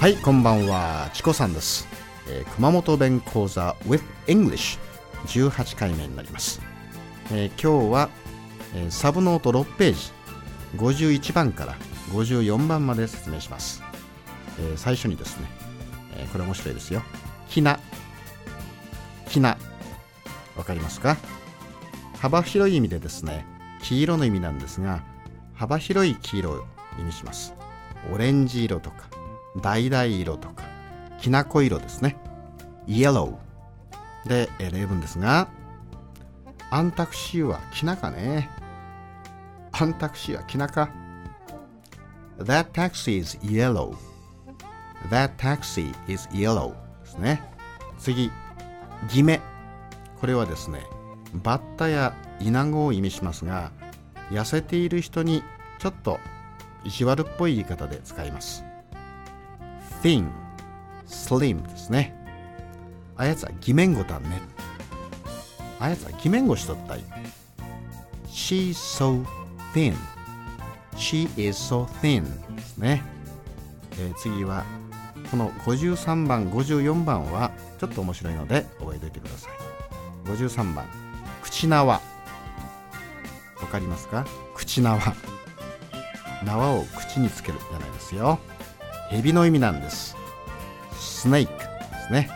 はいこんばんは。チコさんです、えー熊本弁講座 with English 18回目になります、えー今日は、えーサブノート6ページ51番から54番まで説明します、えー最初にですね、えーこれ面白いですよ。きな。きな。わかりますか？幅広い意味でですね黄色の意味なんですが幅広い黄色意味します。オレンジ色とか橙色とかきなこ色ですね。イエロー。で例文ですがアンタクシーはきなかね。アンタクシーはきなか。That taxi is yellow. That taxi is yellow ですね。次偽名これはですねバッタやイナゴを意味しますが痩せている人にちょっと意地悪っぽい言い方で使います。thin slim ですね。あやつは偽面語だね。あやつは偽面語しとったい。she's so thin. she is so thin ですね、えー次はこの53番54番はちょっと面白いので覚えておいてください。53番口縄。わかりますか？口縄。縄を口につけるじゃないですよ。蛇の意味なんです。スネークですね。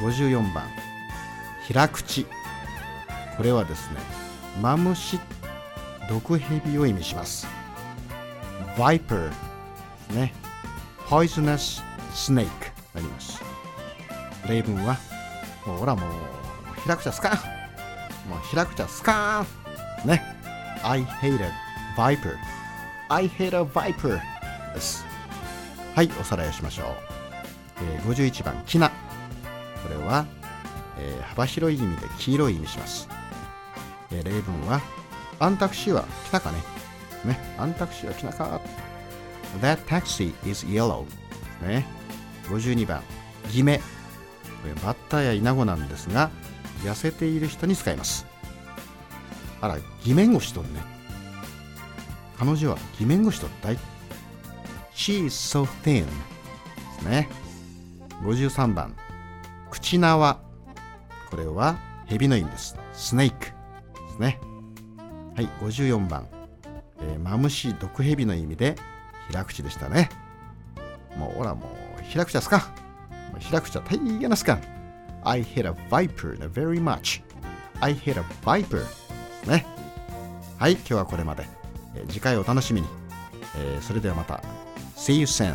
54番。平口。これはですねマムシ毒蛇を意味します。Viper ですね。Poisonous Snake なります。例文はほらもう開くちゃスカン。もう開くちゃスカン。ね。I hate a viper I hate a viper です。はいおさらいをしましょう、えー51番きなこれは、えー幅広い意味で黄色い意味します、えー例文はアンタクシーは来たかね。ねアンタクシーは来たか。That taxi is yellow ね。52番偽名これバッタやイナゴなんですが痩せている人に使います。あら偽面をしとんね。彼女は偽面をしとったい。She is so thin. ですね。53番。口縄。これは蛇の意味です。スネークですね。はい54番、えーマムシ毒蛇の意味で平口でしたね。もうほらもう平口ですか。平口は大変なすか。I hate a viper very much. I hate a viper ね。はい今日はこれまで、次回お楽しみに、えーそれではまた。See you soon.